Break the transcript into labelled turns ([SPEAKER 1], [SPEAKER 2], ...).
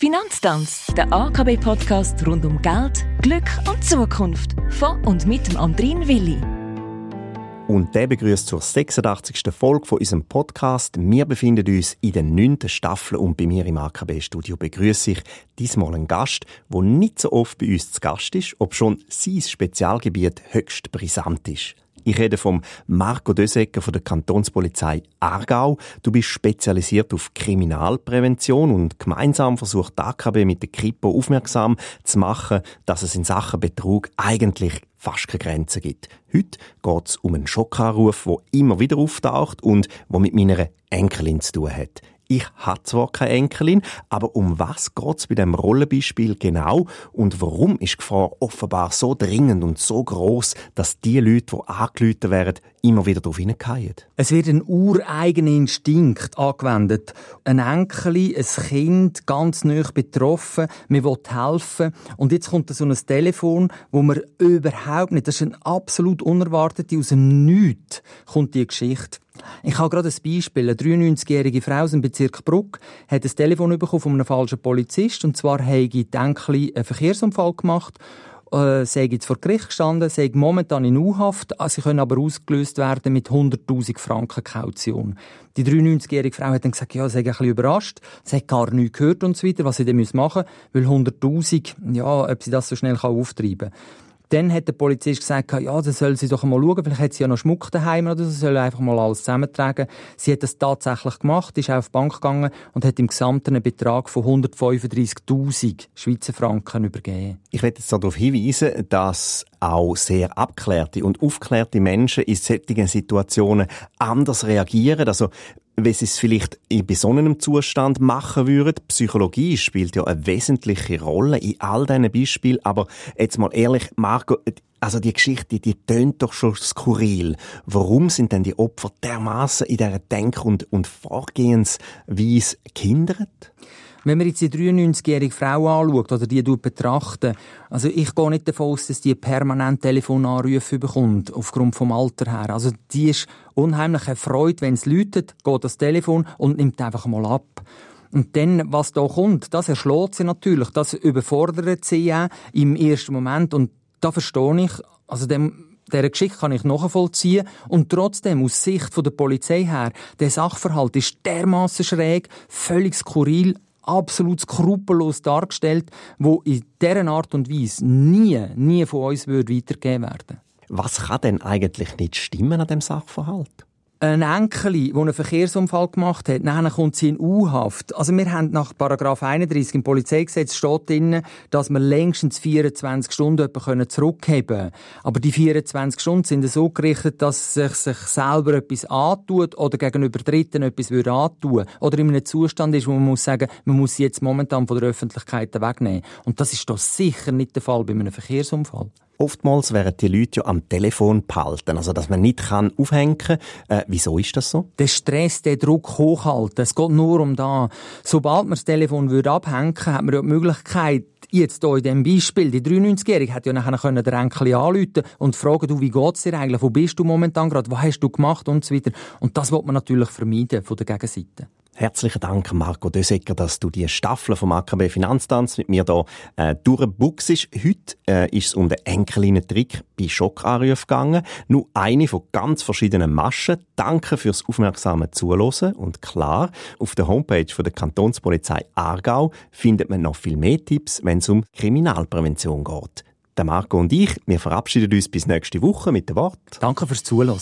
[SPEAKER 1] Finanztanz, der AKB-Podcast rund um Geld, Glück und Zukunft. Von und mit dem Andrin Willi.
[SPEAKER 2] Und der begrüßt zur 86. Folge von unserem Podcast. Wir befinden uns in der 9. Staffel und bei mir im AKB-Studio begrüße ich diesmal einen Gast, der nicht so oft bei uns zu Gast ist, ob schon sein Spezialgebiet höchst brisant ist. Ich rede vom Marco Dösecker von der Kantonspolizei Aargau. Du bist spezialisiert auf Kriminalprävention und gemeinsam versucht die AKB mit der Kripo aufmerksam zu machen, dass es in Sachen Betrug eigentlich fast keine Grenzen gibt. Heute geht es um einen Schockanruf, der immer wieder auftaucht und der mit meiner Enkelin zu tun hat. Ich habe zwar keine Enkelin, aber um was geht es bei dem Rollenbeispiel genau und warum ist die Gefahr offenbar so dringend und so groß, dass die Leute, die angelüht werden, immer wieder darauf hineingehen?
[SPEAKER 3] Es wird ein ureigener Instinkt angewendet. Ein Enkel, ein Kind, ganz neu betroffen, man will helfen und jetzt kommt so ein Telefon, wo man überhaupt nicht, das ist eine absolut unerwartete, aus dem Nichts kommt die Geschichte. Ich habe gerade ein Beispiel. Eine 93-jährige Frau aus dem Bezirk Bruck hat ein Telefon bekommen von einem falschen Polizist. Und zwar habe Denkli einen Verkehrsunfall gemacht äh, sei jetzt vor Gericht gestanden, sei momentan in U-Haft, sie können aber ausgelöst werden mit 100.000 Franken Kaution. Die 93-jährige Frau hat dann gesagt, ja, sie sei ein bisschen überrascht, sie hat gar nichts gehört und so weiter, was sie dann machen müssen, weil 100.000, ja, ob sie das so schnell auftreiben kann. Dann hat der Polizist gesagt, ja, dann soll sie doch mal schauen, vielleicht hat sie ja noch Schmuck daheim oder so, soll einfach mal alles zusammentragen. Sie hat das tatsächlich gemacht, ist auf die Bank gegangen und hat im Gesamten einen Betrag von 135.000 Schweizer Franken übergeben.
[SPEAKER 2] Ich werde jetzt darauf hinweisen, dass auch sehr abklärte und aufklärte Menschen in solchen Situationen anders reagieren. Also wie sie es vielleicht in besonnenem Zustand machen würden. Psychologie spielt ja eine wesentliche Rolle in all diesen Beispielen. Aber jetzt mal ehrlich, Marco, also die Geschichte, die tönt doch schon skurril. Warum sind denn die Opfer dermaßen in dieser Denk- und, und Vorgehensweise gehindert?
[SPEAKER 3] Wenn man jetzt die 93-jährige Frau anschaut oder die betrachten, also ich gehe nicht davon aus, dass die permanent Telefonanrufe bekommt, aufgrund vom Alter her. Also die ist unheimlich erfreut, wenn es läutet, geht das Telefon und nimmt einfach mal ab. Und dann, was da kommt, das erschlägt sie natürlich, das überfordert sie ja im ersten Moment und da verstehe ich, also dem, dieser Geschichte kann ich nachvollziehen. Und trotzdem, aus Sicht der Polizei her, der Sachverhalt ist dermaßen schräg, völlig skurril, absolut skrupellos dargestellt, wo in dieser Art und Weise nie, nie von uns weitergegeben werden
[SPEAKER 2] Was kann denn eigentlich nicht stimmen an dem Sachverhalt?
[SPEAKER 3] Ein Enkel, der einen Verkehrsunfall gemacht hat, nachher kommt sie in U-Haft. Also wir haben nach Paragraph 31 im Polizeigesetz steht drin, dass wir längstens 24 Stunden zurückheben können. Aber die 24 Stunden sind so gerichtet, dass sich, sich selber etwas antut oder gegenüber Dritten etwas würde antun. Oder in einem Zustand ist, wo man muss sagen, man muss sie jetzt momentan von der Öffentlichkeit wegnehmen. Und das ist doch sicher nicht der Fall bei einem Verkehrsunfall.
[SPEAKER 2] Oftmals werden die Leute ja am Telefon behalten, also dass man nicht kann aufhängen kann. Äh, wieso ist das so?
[SPEAKER 3] Der Stress, der Druck hochhalten, es geht nur um da. Sobald man das Telefon würde abhängen hat man ja die Möglichkeit, jetzt hier in diesem Beispiel, die 93-Jährige hat ja nachher können den Enkel anrufen und fragen, du, wie geht's dir eigentlich, wo bist du momentan gerade, was hast du gemacht und so weiter. Und das wird man natürlich vermeiden von der Gegenseite.
[SPEAKER 2] Herzlichen Dank, Marco Dösecker, dass du die Staffel vom AKB Finanztanz mit mir hier äh, durchbuchst. Heute äh, ist es um den Enkelinen-Trick bei Schockanrufen gegangen. Nur eine von ganz verschiedenen Maschen. Danke fürs aufmerksame Zuhören. Und klar, auf der Homepage von der Kantonspolizei Aargau findet man noch viel mehr Tipps, wenn es um Kriminalprävention geht. Der Marco und ich, wir verabschieden uns bis nächste Woche mit dem Wort.
[SPEAKER 3] Danke fürs Zuhören.